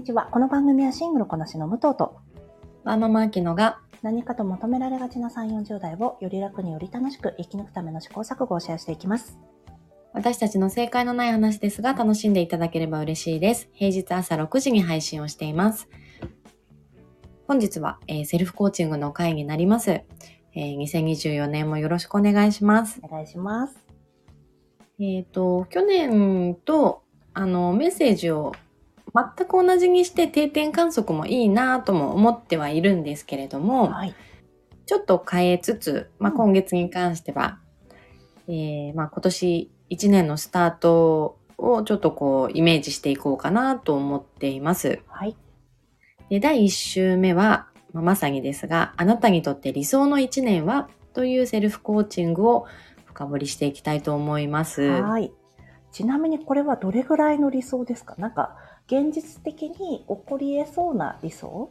にちは。この番組はシングルこなしの武藤とワーママアキノが何かと求められがちな3、40代をより楽により楽しく生き抜くための試行錯誤をシェアしていきます。私たちの正解のない話ですが楽しんでいただければ嬉しいです。平日朝6時に配信をしています。本日は、えーセルフコーチングの会になります。えー2024年もよろしくお願いします。お願いします。えっ、と、去年と、あの、メッセージを全く同じにして定点観測もいいなとも思ってはいるんですけれども、はい。ちょっと変えつつ、まあ、うん今月に関しては、えーまあ、今年1年のスタートをちょっとこうイメージしていこうかなと思っています。はい。で第1週目は、まあまさにですが、あなたにとって理想の1年はというセルフコーチングを深掘りしていきたいと思います。はい。ちなみにこれはどれぐらいの理想ですか？なんか、現実的に起こり得そうな理想？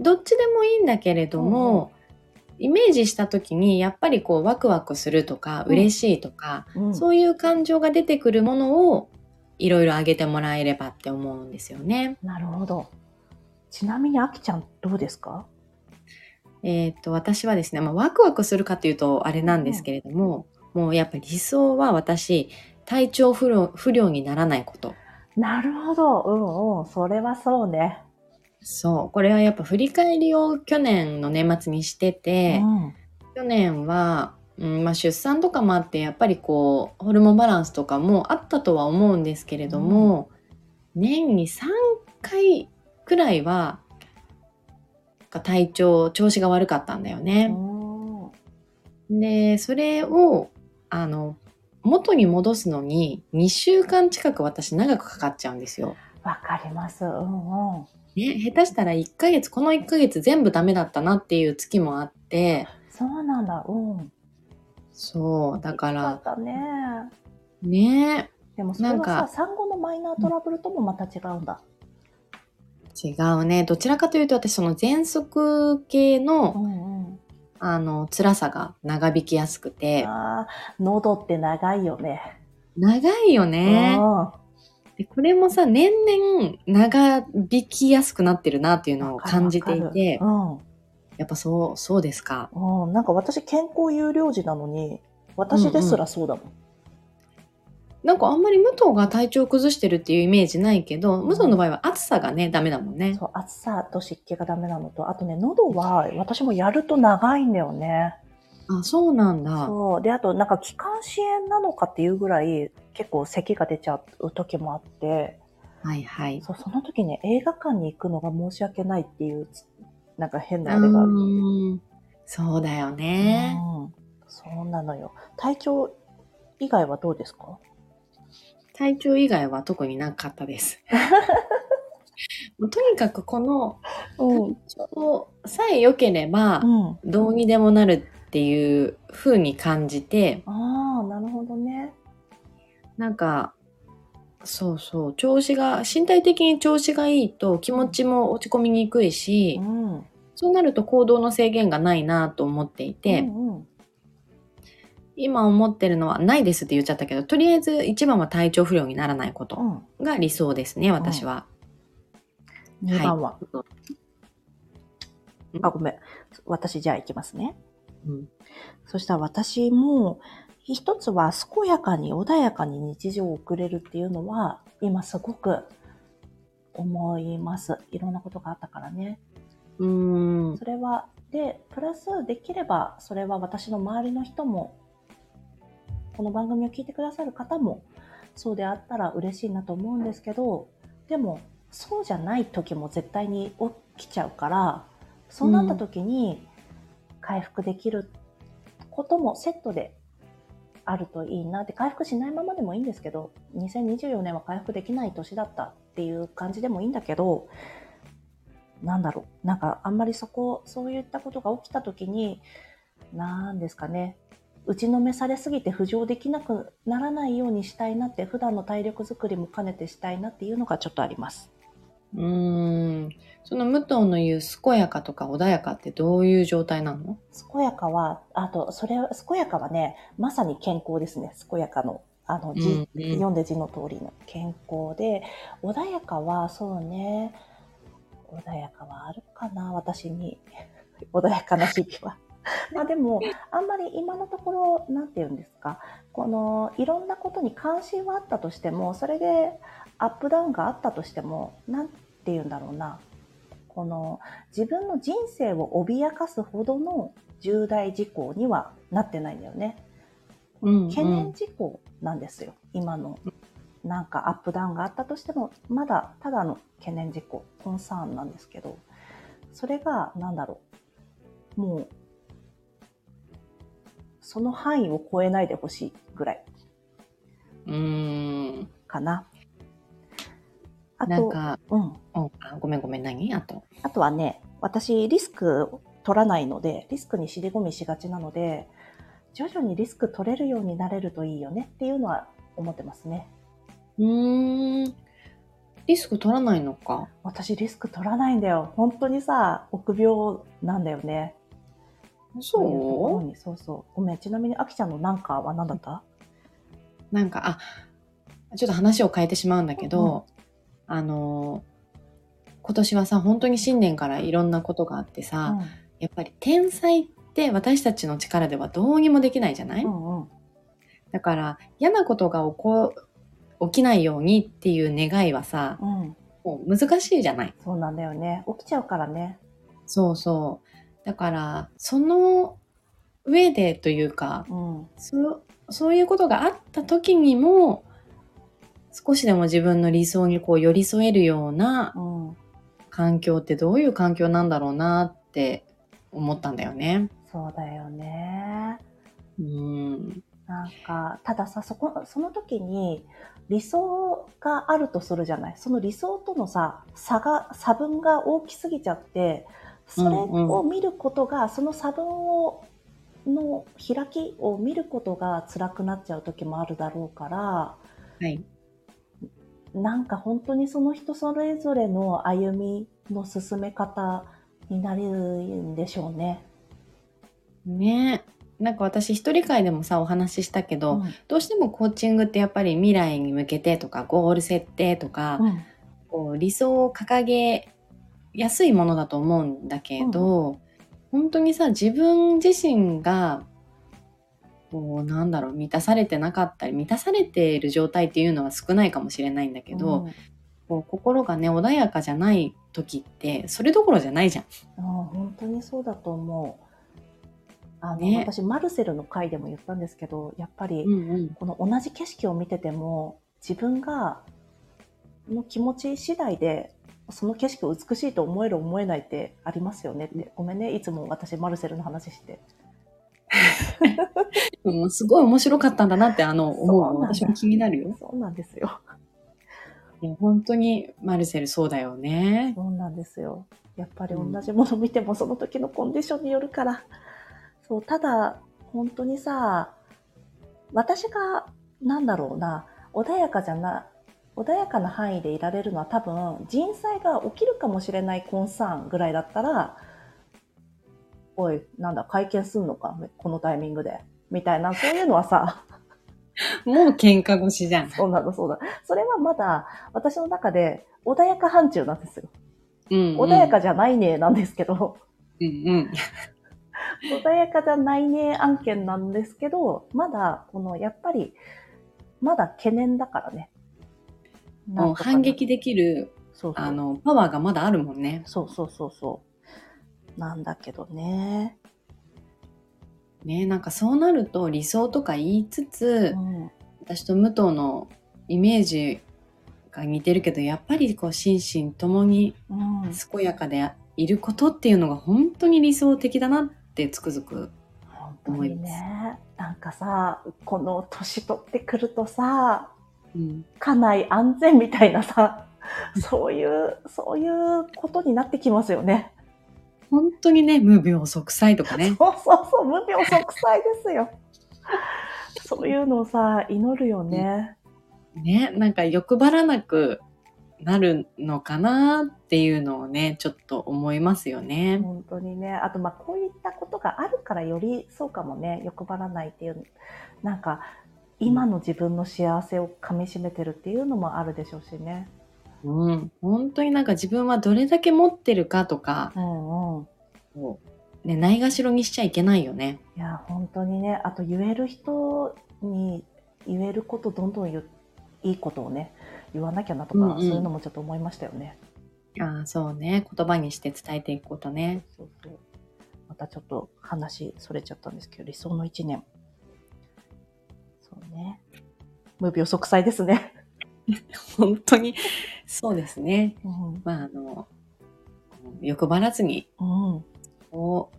どっちでもいいんだけれども、イメージした時にやっぱりこうワクワクするとかうん嬉しいとか、うんそういう感情が出てくるものをいろいろあげてもらえればって思うんですよね。なるほど。ちなみに、あきちゃんどうですか？えーっと私はですね、まあ、ワクワクするかっていうとあれなんですけれども、もうやっぱり理想は私体調不良不良にならないこと。なるほど。うんうん。それはそうね。そうこれはやっぱ振り返りを去年の年末にしてて、うん。去年は、うんまあ、出産とかもあってやっぱりこうホルモンバランスとかもあったとは思うんですけれども、年に3回くらいは体調調子が悪かったんだようね。んでそれをあの元に戻すのに2週間近く私長くかかっちゃうんですよ。わかります。うんうん。ね、下手したら1ヶ月この1ヶ月全部ダメだったなっていう月もあってそうなんだ。うん。そうだかよらったね。ねでもそれはさ、か産後のマイナートラブルともまた違うんだ。違うねどちらかというと私その喘息系のんうん。あの辛さが長引きやすくてああ、喉って長いよね。長いよねうんでこれもさ年々長引きやすくなってるなっていうのを感じていてわかやっぱそうそうですかるうん。うん。なんか私健康有料児なのに、私ですらそうだもん。なんかあんまり武藤が体調を崩してるっていうイメージないけど武藤の場合は暑さがねダメだもんねそう、暑さと湿気がダメなのと、あとね、喉は私もやると長いんだよね。あそうなんだそう。で、あとなんか気管支炎なのかっていうぐらい結構咳が出ちゃう時もあって、はいはいそう、その時ね、映画館に行くのが申し訳ないっていう、なんか変うなあれがある。ーんそうだよねうん。そうなのよ。体調以外はどうですか？体調以外は特になかったです。とにかくこのうん。体調さえ良ければうん。どうにでもなるっていう風に感じてああ、なるほどね。なんかそうそう調子が身体的に調子がいいと気持ちも落ち込みにくいしうん。そうなると行動の制限がないなと思っていて、うんうん、今思ってるのはないですって言っちゃったけどとりあえず一番は体調不良にならないことうん。が理想ですね私は。2番は、うんあ、ごめん。私じゃあ行きますね。うんそしたら私も、一つは健やかに穏やかに日常を送れるっていうのは、今すごく思います。いろんなことがあったからね。うーんそれは、で、プラスできれば、それは私の周りの人も、この番組を聞いてくださる方も、そうであったら嬉しいなと思うんですけど、でも、そうじゃない時も絶対に起きちゃうから、そうなった時に回復できることもセットであるといいなって、回復しないままでもいいんですけど、2024年は回復できない年だったっていう感じでもいいんだけど、なんだろう。なんかあんまりそこ、そういったことが起きた時に、なんですかね。打ちのめされすぎて浮上できなくならないようにしたいなって、普段の体力づくりも兼ねてしたいなっていうのがちょっとあります。うーん。その武藤の言う健やかとか穏やかってどういう状態なの？健やかは、あと、それ、健やかはね、まさに健康ですね。健やかのあの、うじんうん読んで字の通りの健康で、穏やかは、そうね、穏やかはあるかな、私に。穏やかな日々は。まあでも、あんまり今のところ、なんて言うんですか、この、いろんなことに関心はあったとしても、それでアップダウンがあったとしても、なんて言うんだろうな、この、自分の人生を脅かすほどの重大事項にはなってないんだよね。うんうん懸念事項なんですよ、今の。なんかアップダウンがあったとしても、まだただの懸念事項、コンサーンなんですけど、それが、なんだろう、もう、その範囲を超えないでほしいぐらいうん。かな。あと、なんか、うん。おあごめんごめん、何？あと。あとはね、私リスク取らないので、リスクに尻込みしがちなので、徐々にリスク取れるようになれるといいよねっていうのは思ってますね。うーん。リスク取らないのか？私リスク取らないんだよ。本当にさ、臆病なんだよね。そいうそうそう。ごめん、ちなみに、あきちゃんのなんかは何だった？なんか、あ、ちょっと話を変えてしまうんだけど、あの、今年はさ、本当に新年からいろんなことがあってさ、やっぱり天才って私たちの力ではどうにもできないじゃない、うん、うんうん。だから嫌なことが起こ起きないようにっていう願いはさ、うん。もう難しいじゃない？そうなんだよね。起きちゃうからね。そうそう。だから、その上でというか、うん。そうそういうことがあった時にも、少しでも自分の理想にこう寄り添えるようなうん。環境ってどういう環境なんだろうなって思ったんだよね。そうだよね。うん。なんか、たださ、そこ、その時に理想があるとするじゃない。その理想とのさ、差が、差分が大きすぎちゃって、それを見ることが、その差分を、の開きを見ることが辛くなっちゃう時もあるだろうから、はい。なんか本当にその人それぞれの歩みの進め方になるんでしょうね。ねなんか私一人会でもさお話ししたけど、うんどうしてもコーチングってやっぱり未来に向けてとかゴール設定とか、うんこう理想を掲げやすいものだと思うんだけど、本当にさ自分自身がこうなんだろう満たされてなかったり満たされている状態っていうのは少ないかもしれないんだけど、うんこう心がね穏やかじゃない時ってそれどころじゃないじゃん。ああ本当にそうだと思う。あの、ね私、マルセルの回でも言ったんですけど、やっぱり、うんうんこの同じ景色を見てても、自分が、の気持ち次第で、その景色を美しいと思える思えないってありますよねって。ごめんね、いつも私、マルセルの話して。うん、すごい面白かったんだなってあの思うそうなんだ私も気になるよ。そうなんですよ。いや本当にマルセルそうだよね。そうなんですよ。やっぱり同じもの見てもその時のコンディションによるから。そう、ただ、本当にさ、私が、なんだろうな、穏やかじゃな、穏やかな範囲でいられるのは多分、人災が起きるかもしれないコンサーンぐらいだったら、おい、なんだ、会見すんのか、このタイミングで？みたいな、そういうのはさ、もう喧嘩腰じゃん。そうなんだ、そうだ。それはまだ、私の中で、穏やか範疇なんですよ。うん、うん。穏やかじゃないね、なんですけど、うんうん。穏やかじゃないね案件なんですけど、まだ、この、やっぱり、まだ懸念だからね。もう反撃で、できる、そうあの、パワーがまだあるもんね。そうそうそうそう。なんだけどね。ねなんかそうなると理想とか言いつつ、うん。私と武藤のイメージが似てるけど、やっぱりこう心身ともにうん。健やかでいることっていうのが本当に理想的だなってつくづく。本当にね。なんかさ、この年取ってくるとさ、うん。家内安全みたいなさ、そういう、そういうことになってきますよね。本当にね、無病息災とかね。そうそうそう、無病息災ですよ。そういうのをさ、祈るよね。ね、なんか欲張らなくなるのかなっていうのをね、ちょっと思いますよね。本当にね。あと、まあ、こういったことがあるからよりそうかもね、欲張らないっていう。なんか、今の自分の幸せをかみしめてるっていうのもあるでしょうしね。うん、本当になんか自分はどれだけ持ってるかとか、うんうん。こうね、ないがしろにしちゃいけないよね。いや、本当にね、あと言える人に言えることどんどんいいことをね、言わなきゃなとか、うんうんそういうのもちょっと思いましたよね。ああ、そうね。言葉にして伝えていくことね。そうそう。またちょっと話それちゃったんですけど、理想の一年。無病息災ですね。本当に、そうですね。うん。まあ、あの、欲張らずに、うん。を、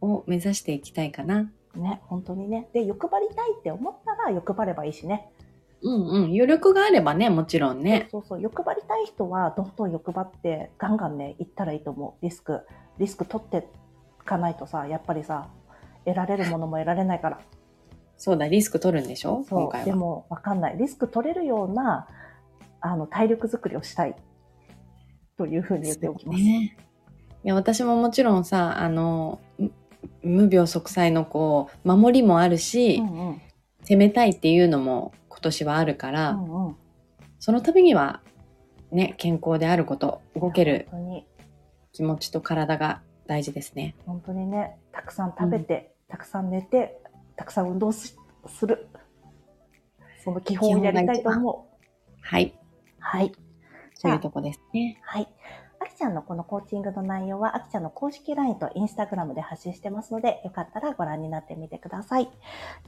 を目指していきたいかな。ね、本当にね。で、欲張りたいって思ったら欲張ればいいしね。うんうん。余力があればね、もちろんね。そうそう、欲張りたい人は、どんどん欲張って、ガンガンね、行ったらいいと思う。リスク、リスク取っていかないとさ、やっぱりさ、得られるものも得られないから。そうだ、リスク取るんでしょ？今回は。でも、わかんない。リスク取れるような、あの、体力作りをしたい。というふうに言っておきます。ね。いや、私ももちろんさ、あの、む無病息災のこう、守りもあるし、うんうん。攻めたいっていうのも今年はあるから、うんうん。その度には、ね、健康であること、動ける気持ちと体が大事ですね。本当にね、たくさん食べて、たくさん寝て、たくさん運動しする。その基本をやりたいと思う。はい。はい。そういうとこですね。はい。あきちゃんのこのコーチングの内容は、あきちゃんの公式 LINE と Instagram で発信してますので、よかったらご覧になってみてください。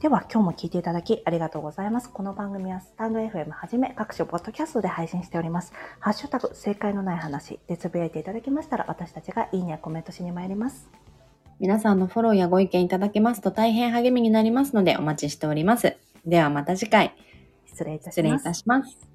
では、今日も聞いていただきありがとうございます。この番組はスタンド FM はじめ各種ポッドキャストで配信しております。ハッシュタグ、正解のない話でつぶやいていただきましたら、私たちがいいねやコメントしに参ります。皆さんのフォローやご意見いただけますと大変励みになりますのでお待ちしております。ではまた次回、失礼いたします。失礼いたします。